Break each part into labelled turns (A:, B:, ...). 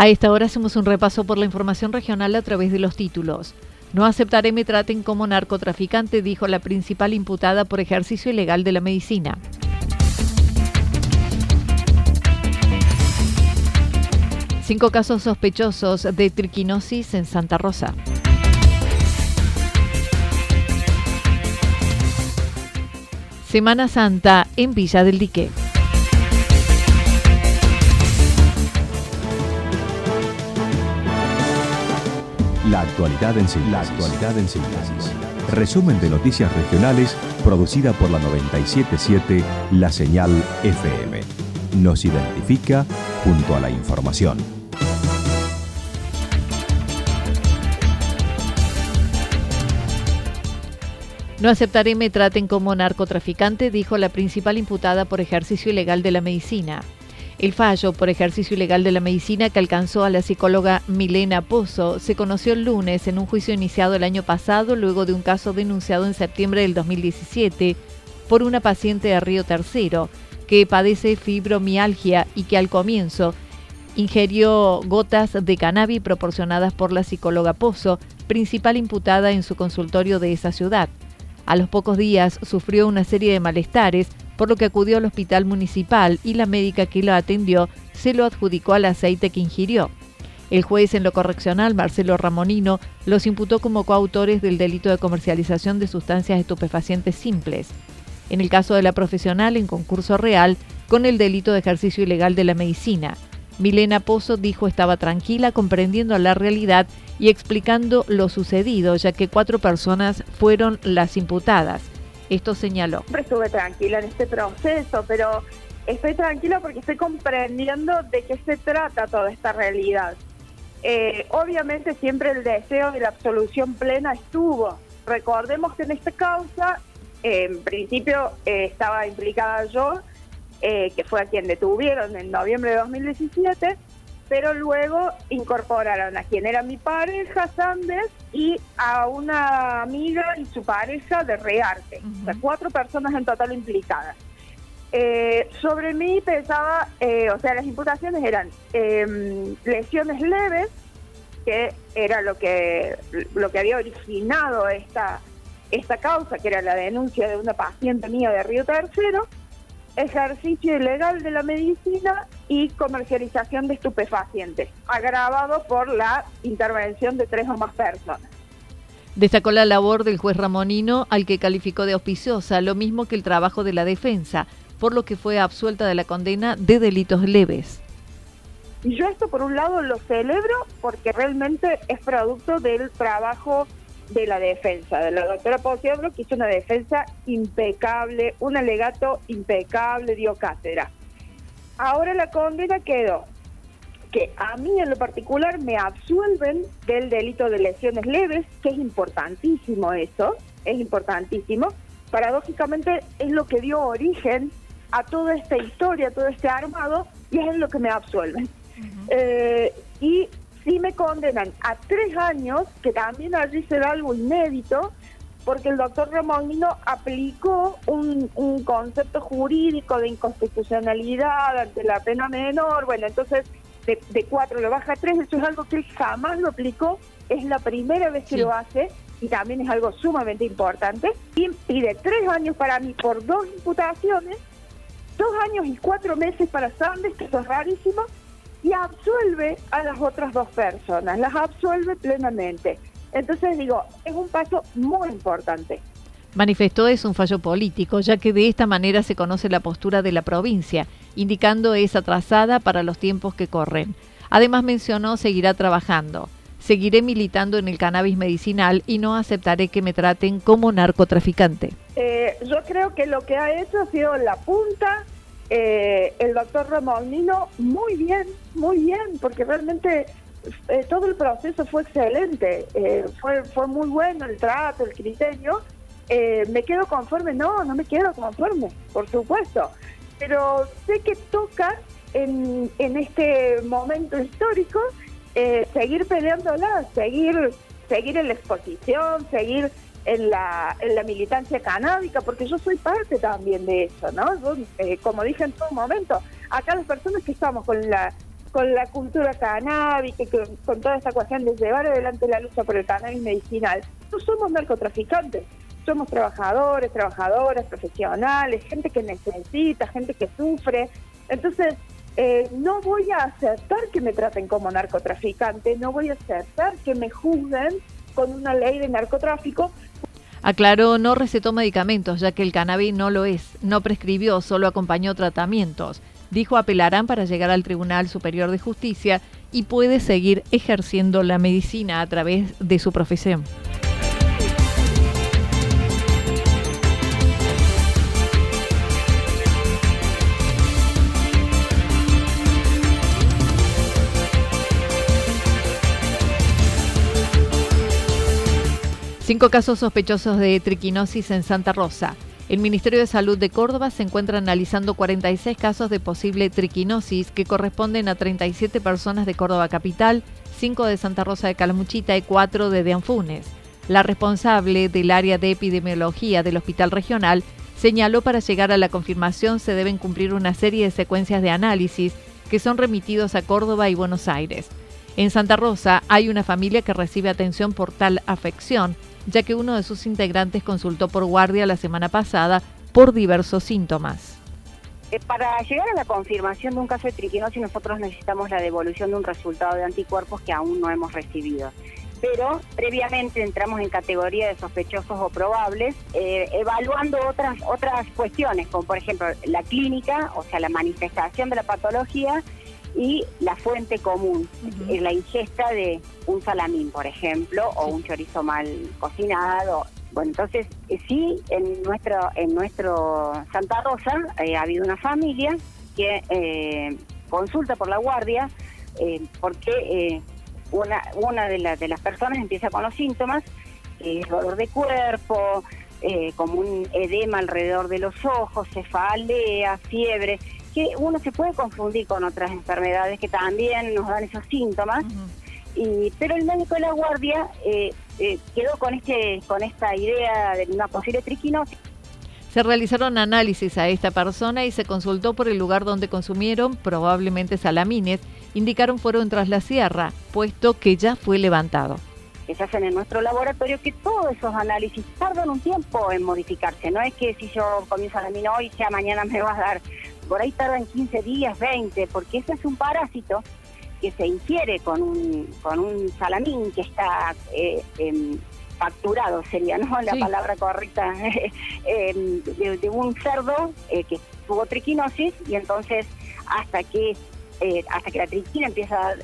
A: A esta hora hacemos un repaso por la información regional a través de los títulos. No aceptaré me traten como narcotraficante, dijo la principal imputada por ejercicio ilegal de la medicina. Cinco casos sospechosos de triquinosis en Santa Rosa. Semana Santa en Villa del Dique.
B: La actualidad en síntesis. La actualidad en síntesis. Resumen de noticias regionales producida por la 977 La Señal FM. Nos identifica junto a la información.
A: No aceptaré me traten como narcotraficante, dijo la principal imputada por ejercicio ilegal de la medicina. El fallo por ejercicio ilegal de la medicina que alcanzó a la psicóloga Milena Pozo se conoció el lunes en un juicio iniciado el año pasado luego de un caso denunciado en septiembre del 2017 por una paciente de Río Tercero que padece fibromialgia y que al comienzo ingirió gotas de cannabis proporcionadas por la psicóloga Pozo, principal imputada en su consultorio de esa ciudad. A los pocos días sufrió una serie de malestares por lo que acudió al hospital municipal y la médica que lo atendió se lo adjudicó al aceite que ingirió. El juez en lo correccional, Marcelo Ramonino, los imputó como coautores del delito de comercialización de sustancias estupefacientes simples. En el caso de la profesional, en concurso real, con el delito de ejercicio ilegal de la medicina. Milena Pozo dijo estaba tranquila, comprendiendo la realidad y explicando lo sucedido, ya que cuatro personas fueron las imputadas. Esto señaló.
C: Siempre estuve tranquila en este proceso, pero estoy tranquila porque estoy comprendiendo de qué se trata toda esta realidad. Eh, obviamente siempre el deseo de la absolución plena estuvo. Recordemos que en esta causa, en principio eh, estaba implicada yo, eh, que fue a quien detuvieron en noviembre de 2017, pero luego incorporaron a quien era mi pareja, Sandes, y a una amiga y su pareja de Rearte. O sea, cuatro personas en total implicadas. Eh, sobre mí pensaba, eh, o sea, las imputaciones eran em, lesiones leves, que era lo que, lo que había originado esta, esta causa, que era la denuncia de una paciente mía de Río Tercero, ejercicio ilegal de la medicina y comercialización de estupefacientes, agravado por la intervención de tres o más personas.
A: Destacó la labor del juez Ramonino, al que calificó de auspiciosa, lo mismo que el trabajo de la defensa, por lo que fue absuelta de la condena de delitos leves.
C: Y yo esto por un lado lo celebro porque realmente es producto del trabajo de la defensa, de la doctora Posiebro, que hizo una defensa impecable, un alegato impecable, dio cátedra. Ahora la condena quedó que a mí en lo particular me absuelven del delito de lesiones leves, que es importantísimo eso, es importantísimo. Paradójicamente es lo que dio origen a toda esta historia, a todo este armado, y es lo que me absuelven. Eh, y sí me condenan a tres años, que también allí se da algo inédito, porque el doctor Remolino aplicó un, concepto jurídico de inconstitucionalidad ante la pena menor, bueno, entonces de, cuatro lo baja a tres, eso es algo que él jamás lo aplicó, es la primera vez que lo hace y también es algo sumamente importante, y pide tres años para mí por dos imputaciones, dos años y cuatro meses para Sandes, que eso es rarísimo, y absuelve a las otras dos personas, las absuelve plenamente. Entonces digo, es un paso muy importante.
A: Manifestó es un fallo político, ya que de esta manera se conoce la postura de la provincia, indicando es atrasada para los tiempos que corren. Además mencionó seguirá trabajando. Seguiré militando en el cannabis medicinal y no aceptaré que me traten como narcotraficante.
C: Eh, yo creo que lo que ha hecho ha sido la punta. Eh, el doctor Ramolino, muy bien, muy bien, porque realmente eh, todo el proceso fue excelente, eh, fue, fue muy bueno el trato, el criterio. Eh, ¿Me quedo conforme? No, no me quedo conforme, por supuesto. Pero sé que toca en, en este momento histórico seguir peleándola, seguir, seguir en la exposición, seguir en la, en la militancia canábica, porque yo soy parte también de eso, ¿no? como dije en todo momento, acá las personas que estamos con la con la cultura canábica, con, toda esta cuestión de llevar adelante la lucha por el cannabis medicinal, no somos narcotraficantes, somos trabajadores, trabajadoras, profesionales, gente que necesita, gente que sufre. Entonces, eh, no voy a aceptar que me traten como narcotraficante, no voy a aceptar que me juzguen con una ley de narcotráfico.
A: Aclaró, no recetó medicamentos, ya que el cannabis no lo es, no prescribió, solo acompañó tratamientos. Dijo apelarán para llegar al Tribunal Superior de Justicia y puede seguir ejerciendo la medicina a través de su profesión. Cinco casos sospechosos de triquinosis en Santa Rosa. El Ministerio de Salud de Córdoba se encuentra analizando 46 casos de posible triquinosis que corresponden a 37 personas de Córdoba Capital, 5 de Santa Rosa de Calamuchita y 4 de Deanfunes. La responsable del área de epidemiología del Hospital Regional señaló para llegar a la confirmación se deben cumplir una serie de secuencias de análisis que son remitidos a Córdoba y Buenos Aires. En Santa Rosa hay una familia que recibe atención por tal afección ya que uno de sus integrantes consultó por guardia la semana pasada por diversos síntomas.
D: Eh, para llegar a la confirmación de un caso de triquinosis nosotros necesitamos la devolución de un resultado de anticuerpos que aún no hemos recibido. Pero previamente entramos en categoría de sospechosos o probables, eh, evaluando otras, otras cuestiones, como por ejemplo la clínica, o sea, la manifestación de la patología, y la fuente común, la ingesta de un salamín, por ejemplo, o un chorizo mal cocinado. Bueno, entonces eh, sí, en nuestro, en nuestro Santa Rosa eh, ha habido una familia que eh, consulta por la guardia porque una, una de, de las personas empieza con los síntomas, dolor de cuerpo, como un edema alrededor de los ojos, cefalea, fiebre que uno se puede confundir con otras enfermedades que también nos dan esos síntomas, y, pero el médico de la guardia eh, eh, quedó con, este, con esta idea de una posible triquinosis.
A: Se realizaron análisis a esta persona y se consultó por el lugar donde consumieron, probablemente salamines, indicaron fueron tras la sierra, puesto que ya fue levantado
D: que se hacen en nuestro laboratorio, que todos esos análisis tardan un tiempo en modificarse. No es que si yo comí salamina hoy, ya mañana me va a dar por ahí tardan 15 días, 20, porque ese es un parásito que se infiere con un, con un salamín que está eh, em, facturado, sería no la palabra correcta, em, de, un cerdo eh, que tuvo triquinosis y entonces hasta que eh, hasta que la triquina empieza a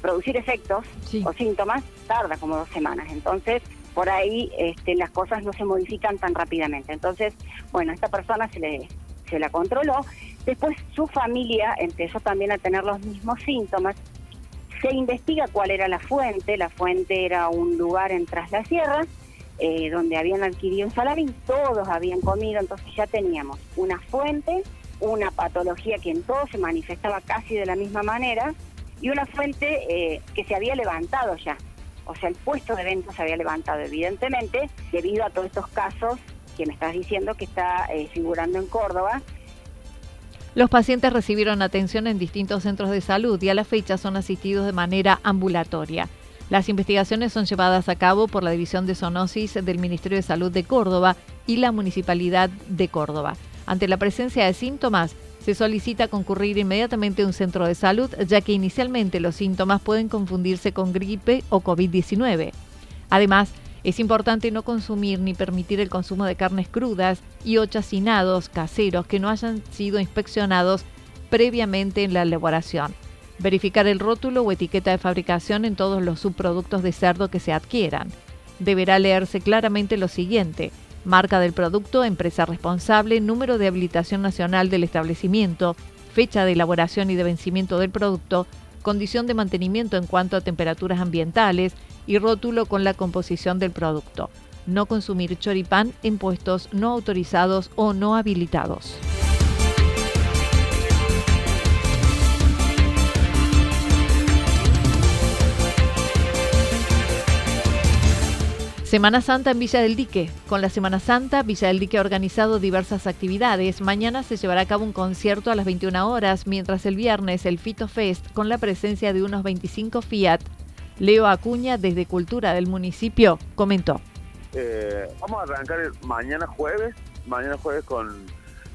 D: producir efectos o síntomas, tarda como dos semanas. Entonces, por ahí este, las cosas no se modifican tan rápidamente. Entonces, bueno, a esta persona se le se la controló. Después su familia empezó también a tener los mismos síntomas. Se investiga cuál era la fuente. La fuente era un lugar en Tras la Sierra, eh, donde habían adquirido un salamín. Todos habían comido, entonces ya teníamos una fuente, una patología que en todos se manifestaba casi de la misma manera y una fuente eh, que se había levantado ya. O sea, el puesto de venta se había levantado, evidentemente, debido a todos estos casos que me estás diciendo que está eh, figurando en Córdoba.
A: Los pacientes recibieron atención en distintos centros de salud y a la fecha son asistidos de manera ambulatoria. Las investigaciones son llevadas a cabo por la División de Zoonosis del Ministerio de Salud de Córdoba y la Municipalidad de Córdoba. Ante la presencia de síntomas, se solicita concurrir inmediatamente a un centro de salud, ya que inicialmente los síntomas pueden confundirse con gripe o COVID-19. Además, es importante no consumir ni permitir el consumo de carnes crudas y o chacinados caseros que no hayan sido inspeccionados previamente en la elaboración. Verificar el rótulo o etiqueta de fabricación en todos los subproductos de cerdo que se adquieran. Deberá leerse claramente lo siguiente. Marca del producto, empresa responsable, número de habilitación nacional del establecimiento, fecha de elaboración y de vencimiento del producto, condición de mantenimiento en cuanto a temperaturas ambientales y rótulo con la composición del producto. No consumir choripán en puestos no autorizados o no habilitados. Semana Santa en Villa del Dique. Con la Semana Santa, Villa del Dique ha organizado diversas actividades. Mañana se llevará a cabo un concierto a las 21 horas, mientras el viernes el Fito Fest con la presencia de unos 25 Fiat. Leo Acuña, desde Cultura del municipio, comentó.
E: Eh, vamos a arrancar mañana jueves, mañana jueves con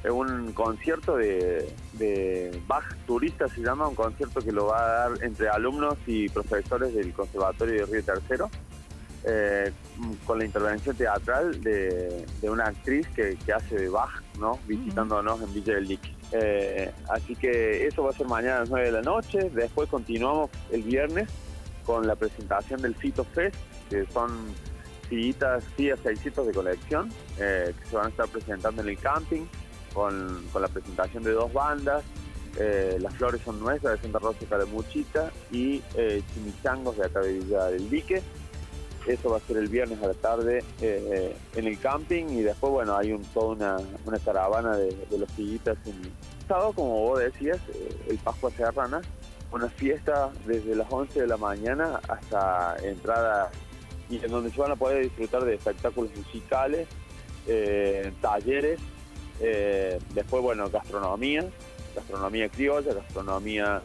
E: eh, un concierto de, de Bach Turista, se llama, un concierto que lo va a dar entre alumnos y profesores del Conservatorio de Río Tercero eh, con la intervención teatral de, una actriz que, hace de Bach, ¿no? visitándonos en Villa del Lique. Eh, así que eso va a ser mañana a las 9 de la noche. Después continuamos el viernes con la presentación del Fito Fest, que son sillitas, sillas 600 de colección, eh, que se van a estar presentando en el camping con, la presentación de dos bandas. las flores son nuestras de Santa Rosa y Caramuchita y chimichangos de acá de Villa del Dique eso va a ser el viernes a la tarde eh, en el camping y después, bueno, hay un, toda una, caravana de, los sillitas en sábado, como vos decías, eh, el Pascua Serrana, una fiesta desde las 11 de la mañana hasta entrada y en donde se van a poder disfrutar de espectáculos musicales, eh, talleres, después, bueno, gastronomía, gastronomía criolla, gastronomía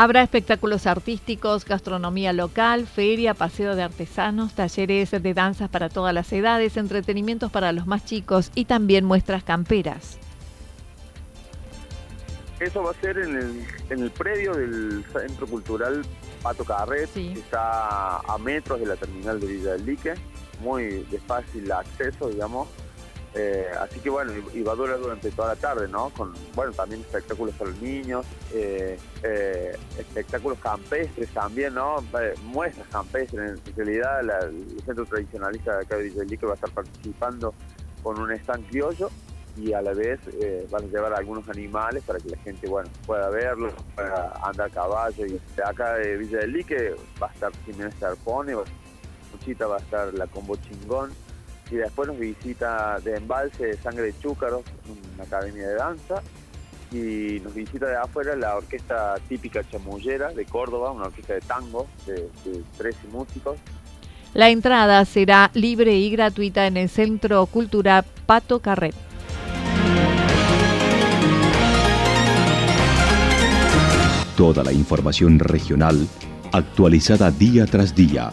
A: Habrá espectáculos artísticos, gastronomía local, feria, paseo de artesanos, talleres de danzas para todas las edades, entretenimientos para los más chicos y también muestras camperas.
E: Eso va a ser en el, en el predio del Centro Cultural Pato Carret, que está a metros de la terminal de Villa del Lique, muy de fácil acceso, digamos. Eh, así que bueno, y, va a durar durante toda la tarde, ¿no? Con, bueno, también espectáculos para los niños, eh, eh, espectáculos campestres también, ¿no? muestras campestres. En realidad, el centro tradicionalista de acá de Villa va a estar participando con un stand criollo y a la vez van a llevar algunos animales para que la gente, bueno, pueda verlos, pueda andar a caballo. Y acá de Villa del Lique va a estar Jiménez Arpone, Muchita va a estar la Combo Chingón y después nos visita de Embalse de Sangre de Chúcaros, una academia de danza, y nos visita de afuera la orquesta típica chamullera de Córdoba, una orquesta de tango de, 13 músicos.
A: La entrada será libre y gratuita en el Centro Cultural Pato Carret.
B: Toda la información regional actualizada día tras día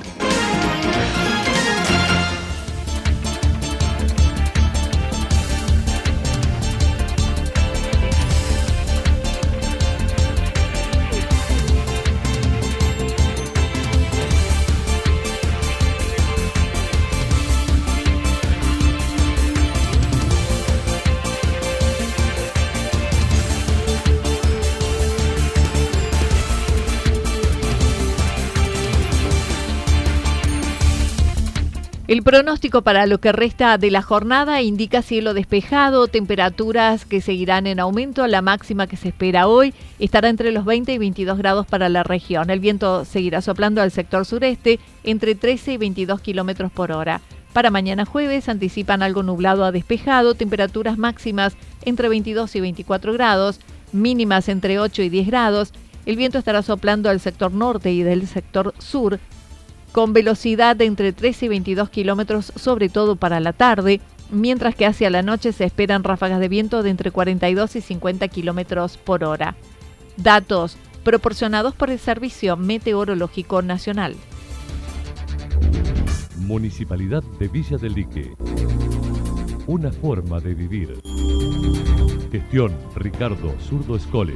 A: El pronóstico para lo que resta de la jornada indica cielo despejado, temperaturas que seguirán en aumento. La máxima que se espera hoy estará entre los 20 y 22 grados para la región. El viento seguirá soplando al sector sureste entre 13 y 22 kilómetros por hora. Para mañana jueves anticipan algo nublado a despejado, temperaturas máximas entre 22 y 24 grados, mínimas entre 8 y 10 grados. El viento estará soplando al sector norte y del sector sur con velocidad de entre 13 y 22 kilómetros, sobre todo para la tarde, mientras que hacia la noche se esperan ráfagas de viento de entre 42 y 50 kilómetros por hora. Datos proporcionados por el Servicio Meteorológico Nacional.
F: Municipalidad de Villa del Lique. Una forma de vivir. Gestión Ricardo Zurdo Escole.